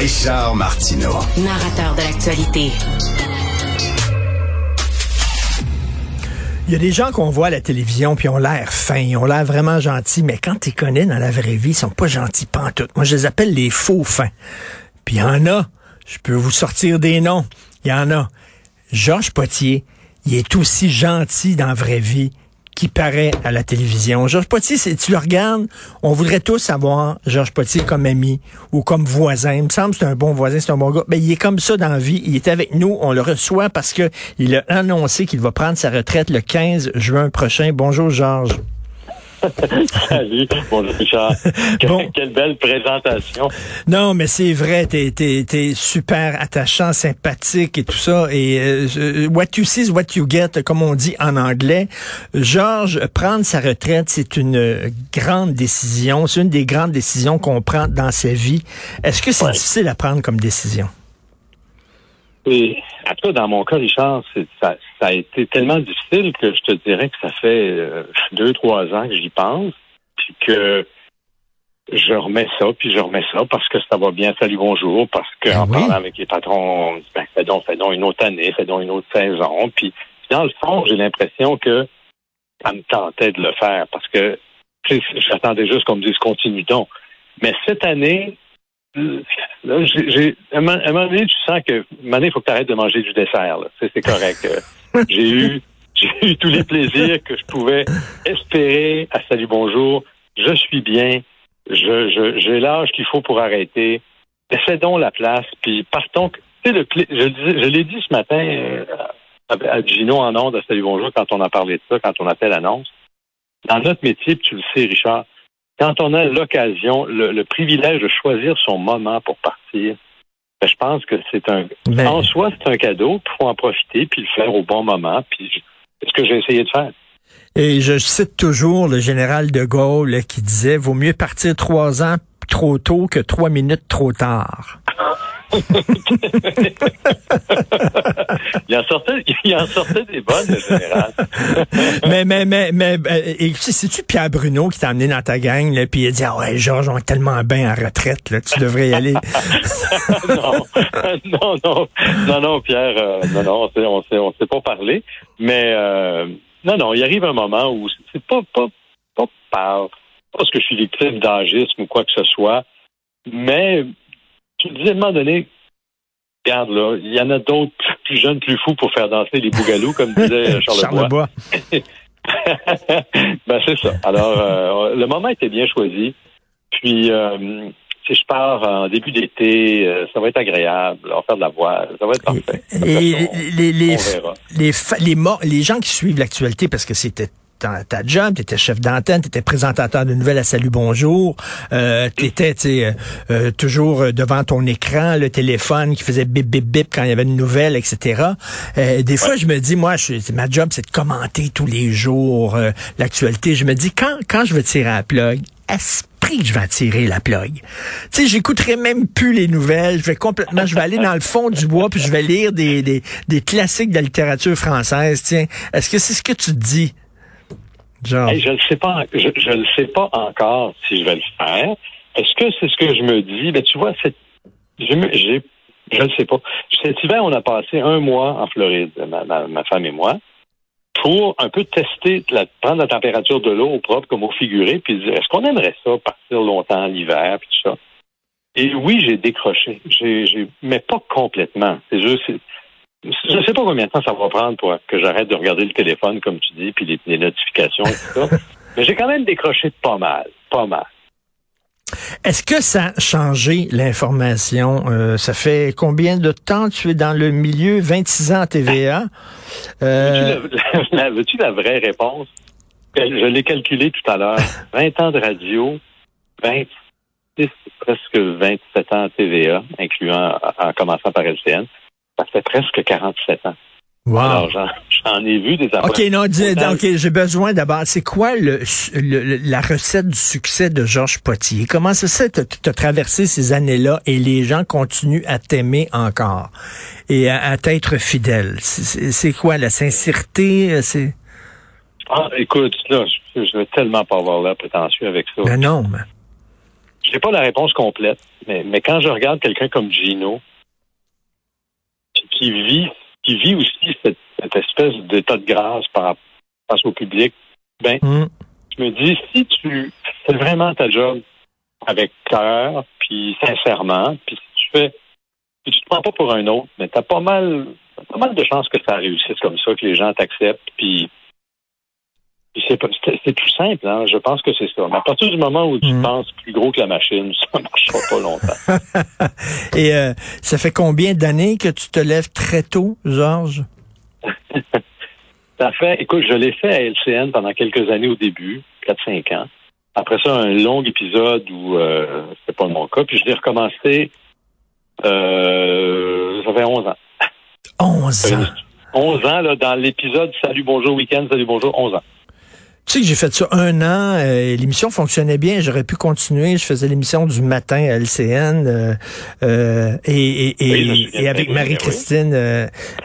Richard Martineau. Narrateur de l'actualité. Il y a des gens qu'on voit à la télévision puis ont l'air fins, ils ont l'air vraiment gentils, mais quand tu connais dans la vraie vie, ils sont pas gentils pantoute. Moi, je les appelle les faux fins. Puis il y en a, je peux vous sortir des noms. Il y en a. Georges Potier, il est aussi gentil dans la vraie vie qui paraît à la télévision. Georges Potier, si tu le regardes, on voudrait tous avoir Georges Potier comme ami ou comme voisin. Il me semble que c'est un bon voisin, c'est un bon gars. Mais ben, il est comme ça dans la vie. Il est avec nous. On le reçoit parce que il a annoncé qu'il va prendre sa retraite le 15 juin prochain. Bonjour, Georges. Salut, bonjour Richard. Quelle belle présentation. Non, mais c'est vrai, t'es es, super attachant, sympathique et tout ça. Et euh, what you see is what you get, comme on dit en anglais. Georges, prendre sa retraite, c'est une grande décision. C'est une des grandes décisions qu'on prend dans sa vie. Est-ce que c'est difficile à prendre comme décision? Oui. En tout cas, dans mon cas, Richard, ça, ça, a été tellement difficile que je te dirais que ça fait euh, deux, trois ans que j'y pense, puis que je remets ça, puis je remets ça parce que ça va bien, salut, bonjour, parce qu'en ben parlant avec les patrons, on dit, ben, fais donc, fais donc une autre année, fais donc une autre saison. Puis, dans le fond, j'ai l'impression que ça me tentait de le faire parce que j'attendais juste qu'on me dise continue donc. Mais cette année, Là, j'ai, à un moment donné, tu sens que, un il faut que tu arrêtes de manger du dessert. C'est, correct. Euh, j'ai eu, j'ai eu tous les plaisirs que je pouvais espérer à Salut Bonjour. Je suis bien. Je, j'ai l'âge qu'il faut pour arrêter. donc la place, puis partons. Tu sais, le, je, je l'ai dit ce matin euh, à Gino en ondes à Salut Bonjour quand on a parlé de ça, quand on a fait l'annonce. Dans notre métier, tu le sais, Richard, quand on a l'occasion, le, privilège de choisir son moment pour partir, ben, je pense que c'est un. Ben- en soi, c'est un cadeau, il faut en profiter puis le faire au bon moment. Puis c'est ce que j'ai essayé de faire. Et je cite toujours le général de Gaulle qui disait Vaut mieux partir trois ans trop tôt que trois minutes trop tard. il, en sortait, il en sortait des bonnes, le général. mais, mais, mais, mais, euh, c'est-tu Pierre Bruno qui t'a amené dans ta gang, là, puis il a dit, ah ouais, Georges, on est tellement bien en retraite, là, tu devrais y aller. non, non, non, non, non, Pierre, euh, non, non, on on sait pas parler, mais, euh, non, non, il arrive un moment où c'est pas, pas, pas par, parce que je suis victime d'agisme ou quoi que ce soit, mais tu disais à un moment donné, regarde là, il y en a d'autres plus jeunes, plus fous pour faire danser les bougalous, comme disait Charles ben c'est ça. Alors, euh, le moment était bien choisi. Puis, euh, si je pars en début d'été, euh, ça va être agréable. On va faire de la voile, ça va être parfait. Et, les, les, les, les, les gens qui suivent l'actualité, parce que c'était ta, ta job, tu étais chef d'antenne, tu étais présentateur de nouvelles à Salut Bonjour, euh, tu étais euh, euh, toujours devant ton écran, le téléphone qui faisait bip bip bip quand il y avait une nouvelle, etc. Euh, des fois, je me dis, moi, je, ma job, c'est de commenter tous les jours l'actualité. Je me dis, quand, quand je vais tirer la plug, esprit que je vais tirer la plug. Tu sais, j'écouterai même plus les nouvelles. Je vais complètement, je vais aller dans le fond du bois puis je vais lire des, des, des classiques de la littérature française. Tiens, est-ce que c'est ce que tu dis? Je ne sais pas, je, ne sais pas encore si je vais le faire. Est-ce que c'est ce que je me dis? Ben, tu vois, je ne sais pas. Cet hiver, on a passé un mois en Floride, ma, femme et moi, pour un peu tester, prendre la température de l'eau au propre comme au figuré, puis dire, est-ce qu'on aimerait ça, partir longtemps l'hiver, puis tout ça? Et oui, j'ai décroché. Mais pas complètement. C'est juste, je ne sais pas combien de temps ça va prendre pour que j'arrête de regarder le téléphone, comme tu dis, puis les, notifications, tout ça. Mais j'ai quand même décroché pas mal, pas mal. Est-ce que ça a changé l'information? Euh, ça fait combien de temps tu es dans le milieu? 26 ans à TVA? Euh... Veux-tu la, vraie réponse? Je l'ai calculé tout à l'heure. 20 ans de radio, 26, presque 27 ans à TVA, incluant en commençant par LCN ça fait presque 47 ans. Wow. Alors, j'en ai vu des OK, non, OK, j'ai besoin d'abord. C'est quoi le, la recette du succès de Georges Potier? Comment ça se fait? Tu as traversé ces années-là et les gens continuent à t'aimer encore et à, t'être fidèle? C'est quoi la sincérité? C'est Ah, écoute, là, je, je veux tellement pas avoir l'air prétentieux avec ça. Ben non, mais... je n'ai pas la réponse complète, mais, mais quand je regarde quelqu'un comme Gino, qui vit, qui vit aussi cette, espèce d'état de grâce par face au public, ben, mm. je me dis, si tu fais vraiment ta job avec cœur, puis sincèrement, puis si tu fais, si tu te prends pas pour un autre, mais t'as pas mal, pas mal de chances que ça réussisse comme ça, que les gens t'acceptent, puis c'est tout simple, hein? je pense que c'est ça. Mais à partir du moment où tu mm. penses plus gros que la machine, ça ne marchera pas longtemps. Et euh, ça fait combien d'années que tu te lèves très tôt, Georges? ça fait, écoute, je l'ai fait à LCN pendant quelques années au début, 4-5 ans. Après ça, un long épisode où euh, c'était pas mon cas, puis je l'ai recommencé, euh, ça fait 11 ans. 11 ans? 11 ans, là, dans l'épisode Salut, bonjour, week-end, salut, bonjour, 11 ans. Tu sais que j'ai fait ça un an, euh, l'émission fonctionnait bien, j'aurais pu continuer, je faisais l'émission du matin à LCN euh, euh, et, et, avec Marie-Christine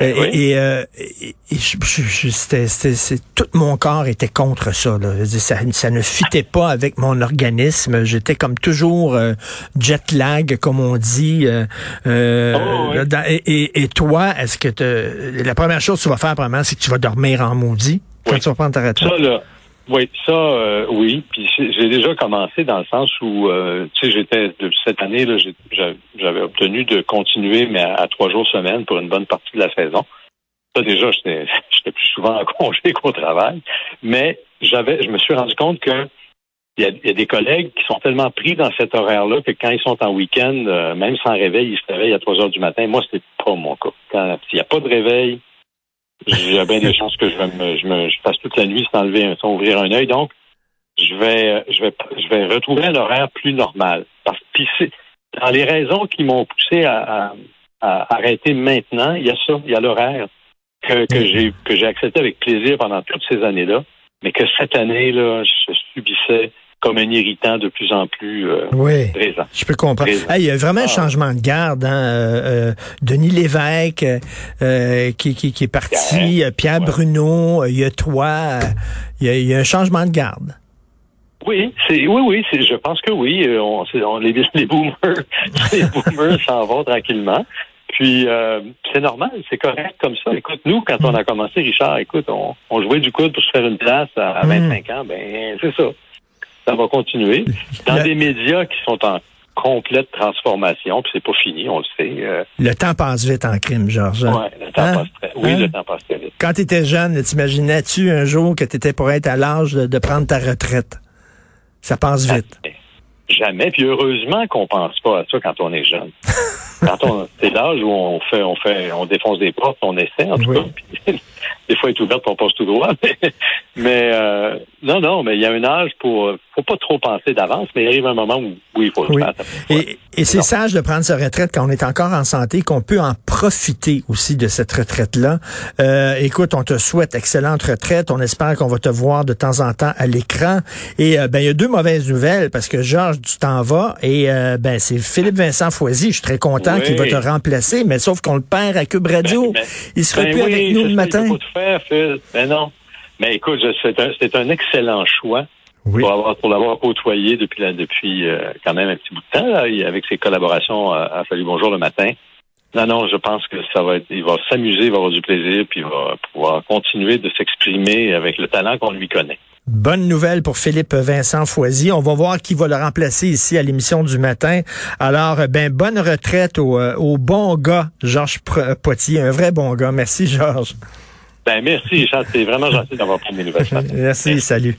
et, c'était, tout mon corps était contre ça, là. Ça, ça ne fitait pas avec mon organisme, j'étais comme toujours jet lag comme on dit. Oh, et, toi, est-ce que la première chose que tu vas faire probablement, c'est que tu vas dormir en maudit quand tu vas prendre ta retraite? Oui, ça, euh, oui. Puis j'ai déjà commencé dans le sens où, euh, tu sais, j'étais cette année là, j'avais obtenu de continuer, mais à, trois jours semaine pour une bonne partie de la saison. Ça déjà, j'étais plus souvent en congé qu'au travail, mais j'avais, je me suis rendu compte que il y, a, des collègues qui sont tellement pris dans cet horaire-là que quand ils sont en week-end, euh, même sans réveil, ils se réveillent à trois heures du matin. Moi, c'était pas mon cas. Quand il n'y a pas de réveil, j'ai bien des chances que je vais me, je me, je passe toute la nuit sans ouvrir un œil. Donc, je vais, je vais, je vais retrouver un horaire plus normal. Parce que dans les raisons qui m'ont poussé à, à, arrêter maintenant, il y a ça, il y a l'horaire que, que j'ai que j'ai accepté avec plaisir pendant toutes ces années-là, mais que cette année-là, je subissais comme un irritant de plus en plus euh, oui, présent. Je peux comprendre. il y a vraiment un ah. changement de garde. Hein? Euh, euh, Denis Lévesque qui, qui, est parti, Pierre Bruno, il y a toi. Il y a, un changement de garde. Oui, c'est oui, oui, c'est, je pense que oui. On, on les, les boomers, les boomers s'en vont tranquillement. Puis c'est normal, c'est correct comme ça. Écoute, nous, quand on a commencé, Richard, écoute, on, jouait du coude pour se faire une place à, 25 hmm. ans, ben c'est ça ça va continuer. Dans des médias qui sont en complète transformation, puis c'est pas fini, on le sait. Euh. Le temps passe vite en crime, Georges. Ouais, le temps hein? passe très, oui, hein? le temps passe très vite. Quand tu étais jeune, t'imaginais-tu un jour que tu étais pour être à l'âge de, prendre ta retraite? Ça passe vite. Jamais. Puis heureusement qu'on pense pas à ça quand on est jeune. quand on, c'est l'âge où on fait, on fait, on défonce des portes, on essaie en tout cas. Des fois, elle est ouverte, on passe tout droit. Mais, euh, non, non, mais il y a un âge pour, faut pas trop penser d'avance, mais il arrive un moment où, oui, il faut le faire. Et, et c'est sage de prendre sa retraite quand on est encore en santé, qu'on peut en profiter aussi de cette retraite-là. Euh, écoute, on te souhaite excellente retraite. On espère qu'on va te voir de temps en temps à l'écran. Et euh, ben, il y a deux mauvaises nouvelles parce que Georges, tu t'en vas et euh, ben c'est Philippe Vincent Foisy. Je suis très content qu'il va te remplacer, mais sauf qu'on le perd à Cube Radio. Ben, il sera ben plus avec nous le matin. Faire, Phil? Ben non. Mais écoute, c'est un, un excellent choix. Pour, avoir, pour l'avoir côtoyé depuis, depuis euh, quand même un petit bout de temps, là, avec ses collaborations à, à Salut Bonjour le matin. Non, non, je pense que ça va être, il va s'amuser, il va avoir du plaisir, puis il va pouvoir continuer de s'exprimer avec le talent qu'on lui connaît. Bonne nouvelle pour Philippe Vincent Foisy. On va voir qui va le remplacer ici à l'émission du matin. Alors, ben, bonne retraite au, euh, au bon gars, Georges Poitier, un vrai bon gars. Merci, Georges. Ben, merci, Richard. C'est vraiment gentil d'avoir pris mes nouvelles. merci, salut.